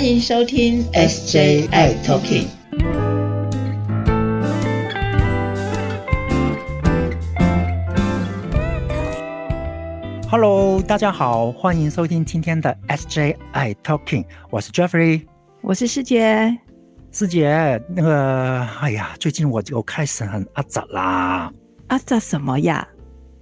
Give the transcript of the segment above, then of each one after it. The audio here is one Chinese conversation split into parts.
欢迎收听 SJI Talking。Hello，大家好，欢迎收听今天的 SJI Talking，我是 Jeffrey，我是师姐。师姐，那个，哎呀，最近我就开始很阿杂啦。阿杂什么呀？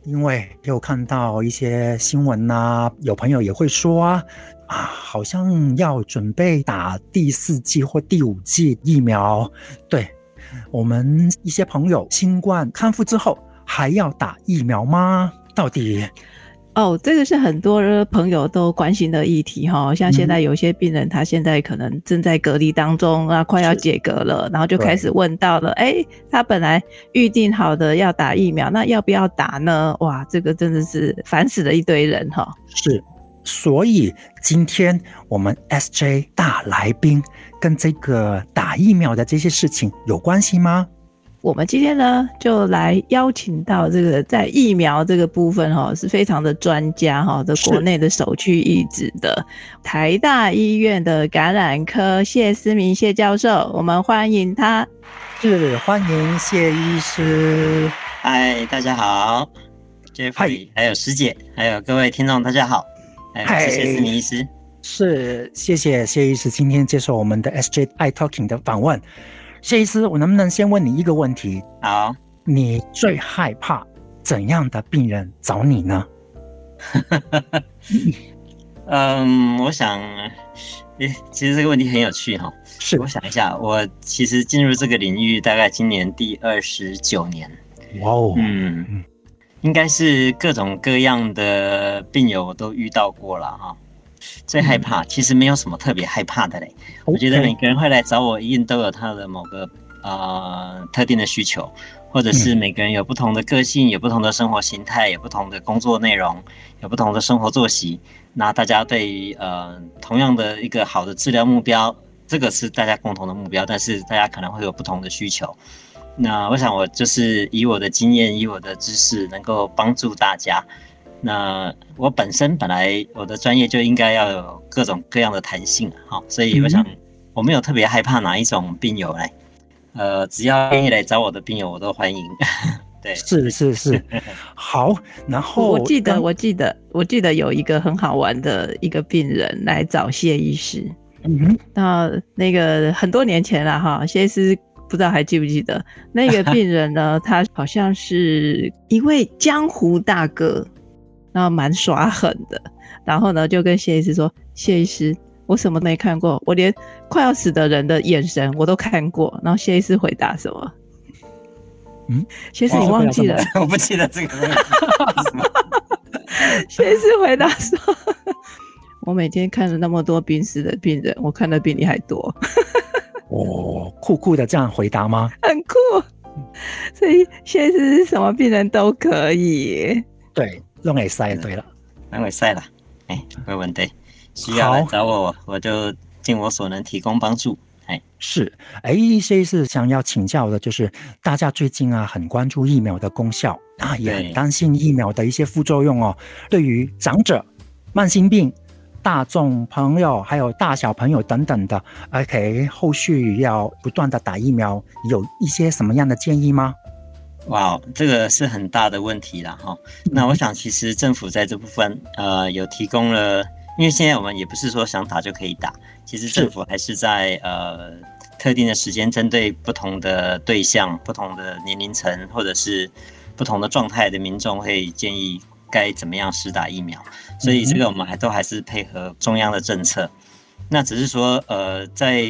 因为又看到一些新闻呐，有朋友也会说啊，啊，好像要准备打第四季或第五季疫苗。对我们一些朋友，新冠康复之后还要打疫苗吗？到底？哦，这个是很多朋友都关心的议题哈。像现在有些病人，他现在可能正在隔离当中啊，快要解隔了，然后就开始问到了，哎，他本来预定好的要打疫苗，那要不要打呢？哇，这个真的是烦死了一堆人哈。是，所以今天我们 SJ 大来宾跟这个打疫苗的这些事情有关系吗？我们今天呢，就来邀请到这个在疫苗这个部分哈，是非常的专家哈，的国内的首屈一指的台大医院的感染科谢思明谢教授，我们欢迎他。是欢迎谢医师。嗨，大家好，Jeffrey，还有师姐，还有各位听众，大家好。嗨，谢谢思明医师。是，谢谢谢医师今天接受我们的 SJ I Talking 的访问。谢医师，我能不能先问你一个问题？好，你最害怕怎样的病人找你呢？嗯，我想，诶，其实这个问题很有趣哈。是，我想一下，我其实进入这个领域大概今年第二十九年。哇哦，嗯，应该是各种各样的病友都遇到过了啊。最害怕，其实没有什么特别害怕的嘞。我觉得每个人会来找我，一定都有他的某个呃特定的需求，或者是每个人有不同的个性，有不同的生活形态，有不同的工作内容，有不同的生活作息。那大家对于呃同样的一个好的治疗目标，这个是大家共同的目标，但是大家可能会有不同的需求。那我想我就是以我的经验，以我的知识，能够帮助大家。那我本身本来我的专业就应该要有各种各样的弹性哈，所以我想我没有特别害怕哪一种病友来，呃，只要愿意来找我的病友，我都欢迎。对，是是是，好。然后我记得我记得我记得有一个很好玩的一个病人来找谢医师，嗯哼，那那个很多年前了哈，谢医师不知道还记不记得那个病人呢？他好像是一位江湖大哥。然后蛮耍狠的，然后呢就跟谢医师说：“谢医师，我什么没看过，我连快要死的人的眼神我都看过。”然后谢医师回答什么？嗯，谢医师你忘记了？我不记得这个。谢医师回答说：“ 我每天看了那么多濒死的病人，我看的比你还多。”哦，酷酷的这样回答吗？很酷，所以现在是什么病人都可以。对。弄耳塞对了，弄耳塞了，哎，没问题。需要来找我，我就尽我所能提供帮助。哎，是，哎，一些是想要请教的，就是大家最近啊很关注疫苗的功效啊，也很担心疫苗的一些副作用哦。对于长者、慢性病、大众朋友还有大小朋友等等的，OK，后续要不断的打疫苗，有一些什么样的建议吗？哇，这个是很大的问题了哈。那我想，其实政府在这部分，呃，有提供了，因为现在我们也不是说想打就可以打，其实政府还是在呃特定的时间，针对不同的对象、不同的年龄层或者是不同的状态的民众，会建议该怎么样施打疫苗。所以这个我们还都还是配合中央的政策。那只是说，呃，在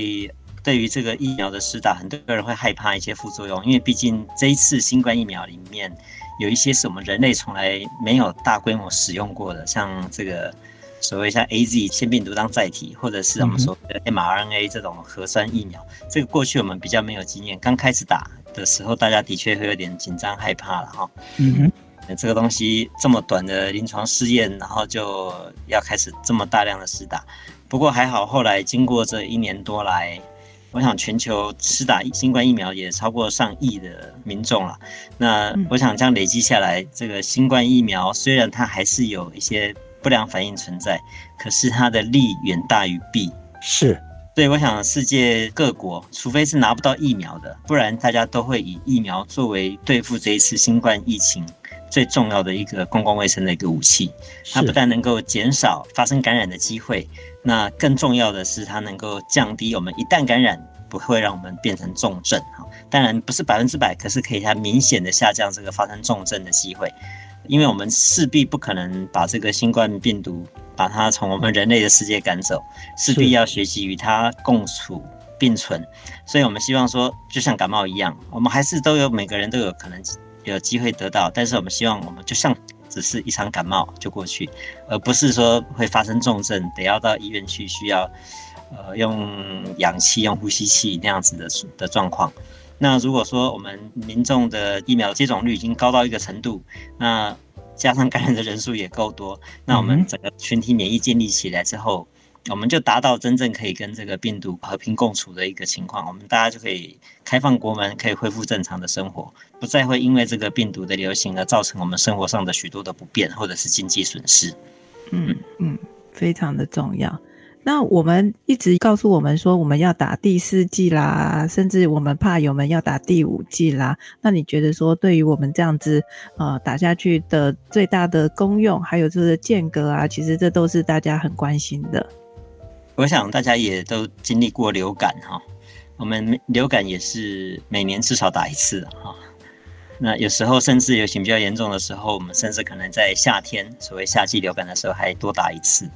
对于这个疫苗的施打，很多人会害怕一些副作用，因为毕竟这一次新冠疫苗里面有一些是我们人类从来没有大规模使用过的，像这个所谓像 A Z 腺病毒当载体，或者是我们说的 m R N A 这种核酸疫苗，这个过去我们比较没有经验，刚开始打的时候，大家的确会有点紧张害怕了哈。嗯哼，这个东西这么短的临床试验，然后就要开始这么大量的施打，不过还好，后来经过这一年多来。我想全球施打新冠疫苗也超过上亿的民众了。那我想这样累积下来，这个新冠疫苗虽然它还是有一些不良反应存在，可是它的利远大于弊。是，对，我想世界各国，除非是拿不到疫苗的，不然大家都会以疫苗作为对付这一次新冠疫情最重要的一个公共卫生的一个武器。它不但能够减少发生感染的机会，那更重要的是它能够降低我们一旦感染不会让我们变成重症哈。当然不是百分之百，可是可以它明显的下降这个发生重症的机会。因为我们势必不可能把这个新冠病毒把它从我们人类的世界赶走，势必要学习与它共处并存。所以，我们希望说，就像感冒一样，我们还是都有每个人都有可能有机会得到，但是我们希望我们就像只是一场感冒就过去，而不是说会发生重症，得要到医院去需要呃用氧气、用呼吸器那样子的的状况。那如果说我们民众的疫苗接种率已经高到一个程度，那加上感染的人数也够多，那我们整个群体免疫建立起来之后，我们就达到真正可以跟这个病毒和平共处的一个情况，我们大家就可以开放国门，可以恢复正常的生活，不再会因为这个病毒的流行而造成我们生活上的许多的不便或者是经济损失。嗯嗯，非常的重要。那我们一直告诉我们说，我们要打第四剂啦，甚至我们怕有们要打第五剂啦。那你觉得说，对于我们这样子呃打下去的最大的功用，还有就是间隔啊，其实这都是大家很关心的。我想大家也都经历过流感哈，我们流感也是每年至少打一次哈。那有时候甚至流行比较严重的时候，我们甚至可能在夏天，所谓夏季流感的时候还多打一次。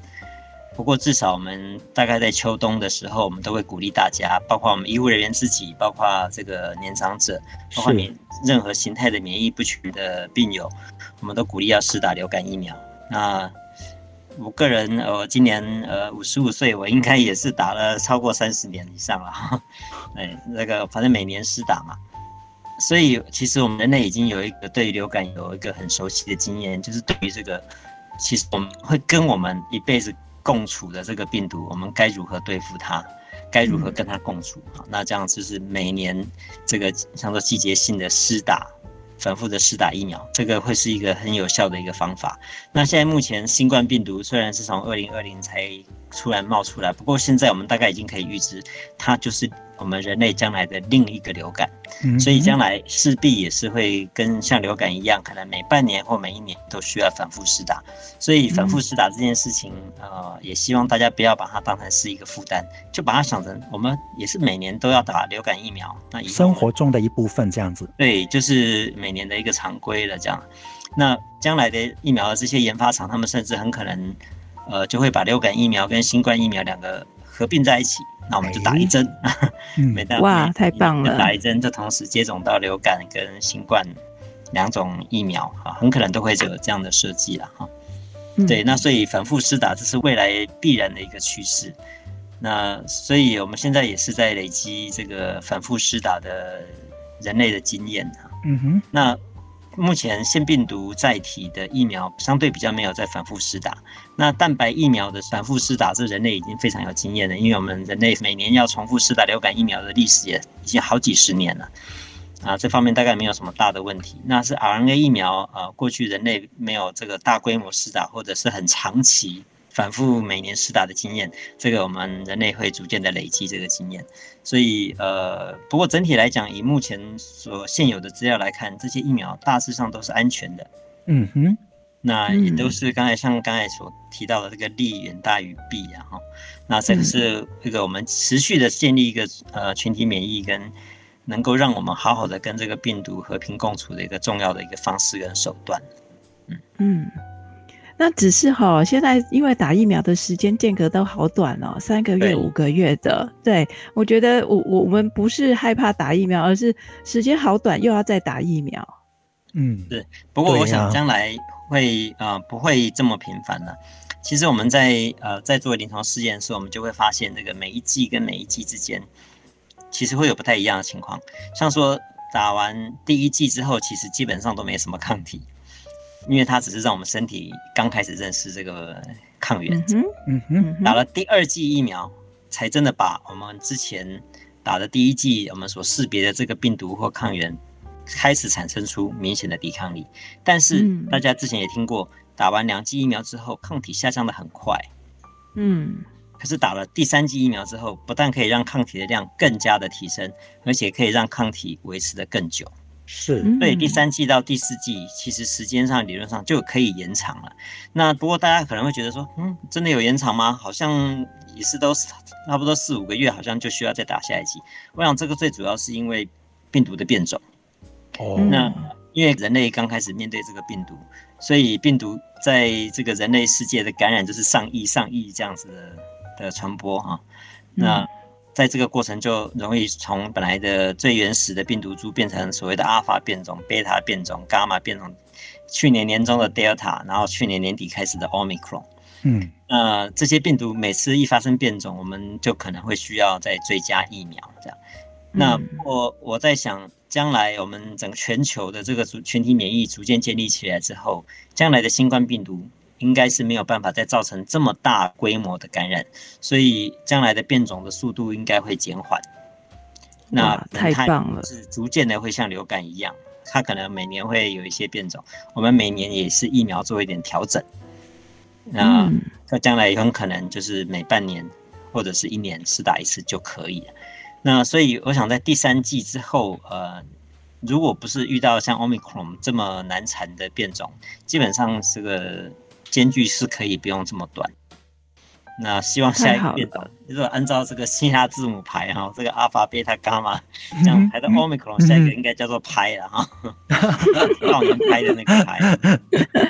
不过至少我们大概在秋冬的时候，我们都会鼓励大家，包括我们医务人员自己，包括这个年长者，包括免任何形态的免疫不全的病友，我们都鼓励要施打流感疫苗。那我个人，呃，今年呃五十五岁，我应该也是打了超过三十年以上了。哎，那个反正每年施打嘛，所以其实我们人类已经有一个对流感有一个很熟悉的经验，就是对于这个，其实我们会跟我们一辈子。共处的这个病毒，我们该如何对付它？该如何跟它共处？啊，那这样就是每年这个像说季节性的施打，反复的试打疫苗，这个会是一个很有效的一个方法。那现在目前新冠病毒虽然是从二零二零才突然冒出来，不过现在我们大概已经可以预知，它就是。我们人类将来的另一个流感，所以将来势必也是会跟像流感一样，可能每半年或每一年都需要反复施打。所以反复施打这件事情，呃，也希望大家不要把它当成是一个负担，就把它想成我们也是每年都要打流感疫苗，那生活中的一部分这样子。对，就是每年的一个常规了这样。那将来的疫苗的这些研发厂，他们甚至很可能，呃，就会把流感疫苗跟新冠疫苗两个合并在一起。那我们就打一针，每单哇，太棒了！打一针就同时接种到流感跟新冠两种疫苗，哈，很可能都会有这样的设计了，哈。对，那所以反复施打这是未来必然的一个趋势。那所以我们现在也是在累积这个反复施打的人类的经验，哈。嗯哼，那。目前腺病毒载体的疫苗相对比较没有在反复施打，那蛋白疫苗的反复施打，这人类已经非常有经验了，因为我们人类每年要重复施打流感疫苗的历史也已经好几十年了，啊，这方面大概没有什么大的问题。那是 RNA 疫苗，呃，过去人类没有这个大规模施打或者是很长期。反复每年试打的经验，这个我们人类会逐渐的累积这个经验，所以呃，不过整体来讲，以目前所现有的资料来看，这些疫苗大致上都是安全的。嗯哼，那也都是刚才像刚才所提到的这个利远大于弊啊哈，那这个是这个我们持续的建立一个呃群体免疫跟能够让我们好好的跟这个病毒和平共处的一个重要的一个方式跟手段。嗯嗯。那只是哈，现在因为打疫苗的时间间隔都好短哦，三个月、五个月的。对我觉得，我我我们不是害怕打疫苗，而是时间好短，又要再打疫苗。嗯，是。不过我想将来会呃不会这么频繁了。其实我们在呃在做临床试验的时候，我们就会发现，这个每一季跟每一季之间，其实会有不太一样的情况。像说打完第一季之后，其实基本上都没什么抗体。因为它只是让我们身体刚开始认识这个抗原，嗯哼，打了第二剂疫苗，才真的把我们之前打的第一剂我们所识别的这个病毒或抗原，开始产生出明显的抵抗力。但是大家之前也听过，打完两剂疫苗之后，抗体下降的很快，嗯，可是打了第三剂疫苗之后，不但可以让抗体的量更加的提升，而且可以让抗体维持的更久。是，所以第三季到第四季，其实时间上理论上就可以延长了。那不过大家可能会觉得说，嗯，真的有延长吗？好像也是都差不多四五个月，好像就需要再打下一季。我想这个最主要是因为病毒的变种。哦，那因为人类刚开始面对这个病毒，所以病毒在这个人类世界的感染就是上亿、上亿这样子的的传播哈。那在这个过程就容易从本来的最原始的病毒株变成所谓的阿尔法变种、贝塔变种、伽马变种，去年年中的 Delta，然后去年年底开始的 Omicron。嗯，那这些病毒每次一发生变种，我们就可能会需要再追加疫苗这样。那我我在想，将来我们整个全球的这个主群体免疫逐渐建立起来之后，将来的新冠病毒。应该是没有办法再造成这么大规模的感染，所以将来的变种的速度应该会减缓。那太棒了，是逐渐的会像流感一样，它可能每年会有一些变种，我们每年也是疫苗做一点调整。那那将来也很可能就是每半年或者是一年试打一次就可以了。那所以我想在第三季之后，呃，如果不是遇到像 Omicron 这么难缠的变种，基本上这个。间距是可以不用这么短。那希望下一个变种，如果按照这个希腊字母排哈，这个阿尔法、贝塔、伽马这样排到 omicron，下一个应该叫做拍了哈，少年拍的那个拍。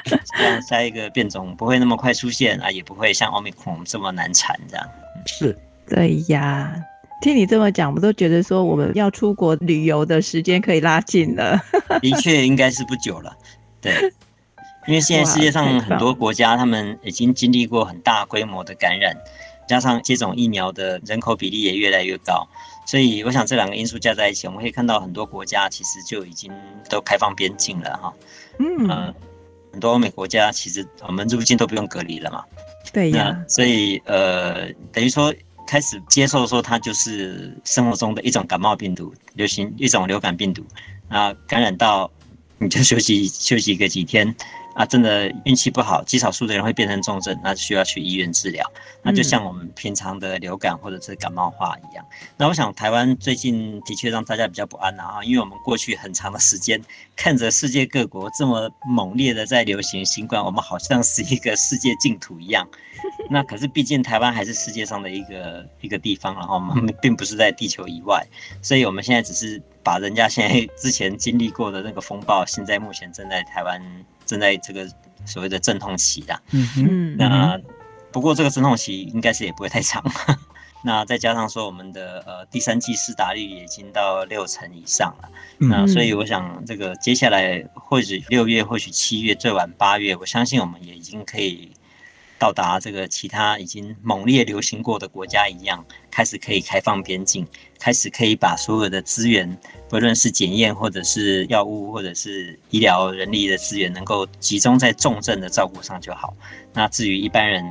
希望下一个变种不会那么快出现啊，也不会像 omicron 这么难缠这样。是，对呀。听你这么讲，我都觉得说我们要出国旅游的时间可以拉近了。的确，应该是不久了。对。因为现在世界上很多国家，他们已经经历过很大规模的感染，加上接种疫苗的人口比例也越来越高，所以我想这两个因素加在一起，我们可以看到很多国家其实就已经都开放边境了哈。嗯，很多欧美国家其实我们入境都不用隔离了嘛。对呀。所以呃，等于说开始接受说它就是生活中的一种感冒病毒，流行一种流感病毒啊，感染到你就休息休息个几天。啊，真的运气不好，极少数的人会变成重症，那需要去医院治疗。那就像我们平常的流感或者是感冒化一样。那我想台湾最近的确让大家比较不安啊，因为我们过去很长的时间看着世界各国这么猛烈的在流行新冠，我们好像是一个世界净土一样。那可是毕竟台湾还是世界上的一个一个地方，然后我们并不是在地球以外，所以我们现在只是把人家现在之前经历过的那个风暴，现在目前正在台湾。正在这个所谓的阵痛期啦，嗯哼，那不过这个阵痛期应该是也不会太长，那再加上说我们的呃第三季施打率已经到六成以上了，那所以我想这个接下来或许六月或许七月最晚八月，我相信我们也已经可以。到达这个其他已经猛烈流行过的国家一样，开始可以开放边境，开始可以把所有的资源，不论是检验或者是药物或者是医疗人力的资源，能够集中在重症的照顾上就好。那至于一般人，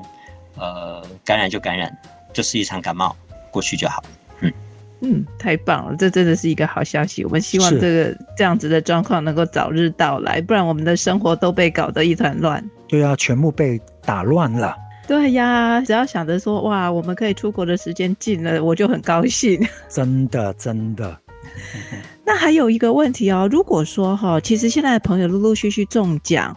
呃，感染就感染，就是一场感冒，过去就好。嗯嗯，太棒了，这真的是一个好消息。我们希望这个这样子的状况能够早日到来，不然我们的生活都被搞得一团乱。对啊，全部被。打乱了，对呀，只要想着说哇，我们可以出国的时间近了，我就很高兴。真的，真的。那还有一个问题哦，如果说哈，其实现在的朋友陆陆续续中奖，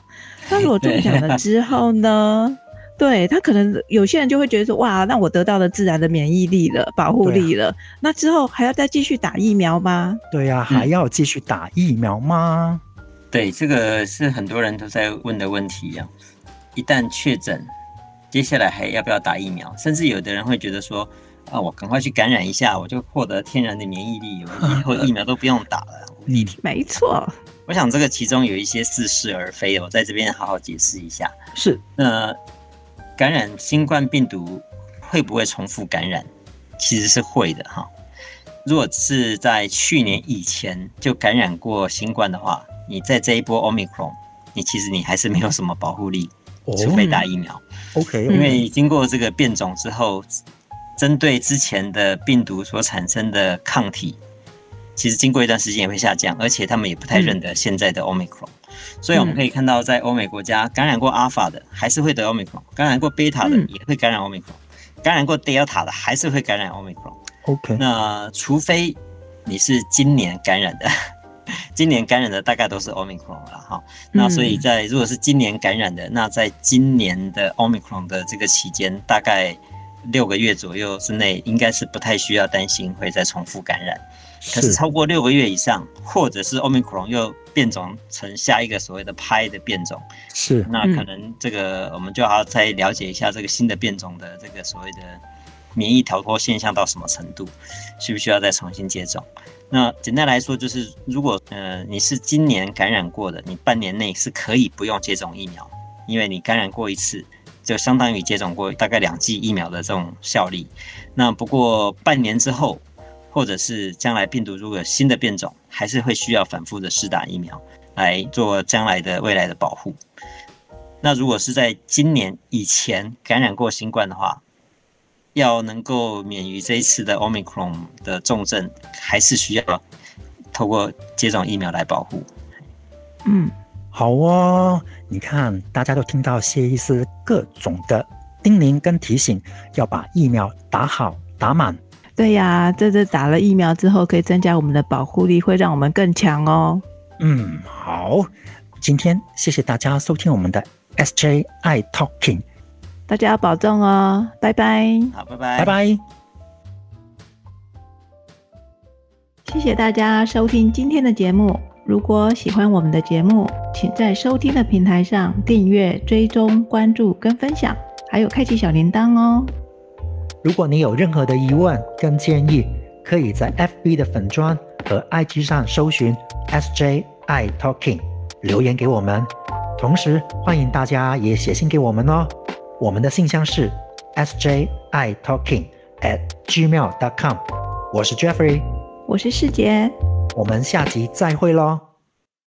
那如果中奖了之后呢，对他可能有些人就会觉得说哇，那我得到了自然的免疫力了，保护力了，那之后还要再继续打疫苗吗？对呀，还要继续打疫苗吗？对，这个是很多人都在问的问题呀。一旦确诊，接下来还要不要打疫苗？甚至有的人会觉得说：“啊，我赶快去感染一下，我就获得天然的免疫力，我以后 疫苗都不用打了。”没错，我想这个其中有一些似是而非，我在这边好好解释一下。是，那感染新冠病毒会不会重复感染？其实是会的哈。如果是在去年以前就感染过新冠的话，你在这一波 Omicron，你其实你还是没有什么保护力。除非打疫苗，OK，因为经过这个变种之后，针对之前的病毒所产生的抗体，其实经过一段时间也会下降，而且他们也不太认得现在的 Omicron，所以我们可以看到，在欧美国家感染过 Alpha 的还是会得 Omicron，感染过 Beta 的也会感染 Omicron，感染过 Delta 的还是会感染 Omicron。OK，那除非你是今年感染的，今年感染的大概都是 Omicron 了哈。那所以在如果是今年感染的，那在今年的 Omicron 的这个期间，大概六个月左右之内，应该是不太需要担心会再重复感染。可是超过六个月以上，或者是 Omicron 又变种成下一个所谓的拍的变种，是那可能这个我们就要再了解一下这个新的变种的这个所谓的。免疫逃脱现象到什么程度，需不需要再重新接种？那简单来说，就是如果呃你是今年感染过的，你半年内是可以不用接种疫苗，因为你感染过一次，就相当于接种过大概两剂疫苗的这种效力。那不过半年之后，或者是将来病毒如果有新的变种，还是会需要反复的试打疫苗来做将来的未来的保护。那如果是在今年以前感染过新冠的话，要能够免于这一次的 Omicron 的重症，还是需要透过接种疫苗来保护。嗯，好哦。你看，大家都听到谢医师各种的叮咛跟提醒，要把疫苗打好打满。对呀，这这打了疫苗之后，可以增加我们的保护力，会让我们更强哦。嗯，好。今天谢谢大家收听我们的 SJI Talking。大家要保重哦，拜拜。好，拜拜，拜拜。谢谢大家收听今天的节目。如果喜欢我们的节目，请在收听的平台上订阅、追踪、关注跟分享，还有开启小铃铛哦。如果你有任何的疑问跟建议，可以在 FB 的粉砖和 IG 上搜寻 SJI Talking 留言给我们。同时，欢迎大家也写信给我们哦。我们的信箱是 sji talking at gmail dot com。我是 Jeffrey，我是世杰，我们下集再会喽。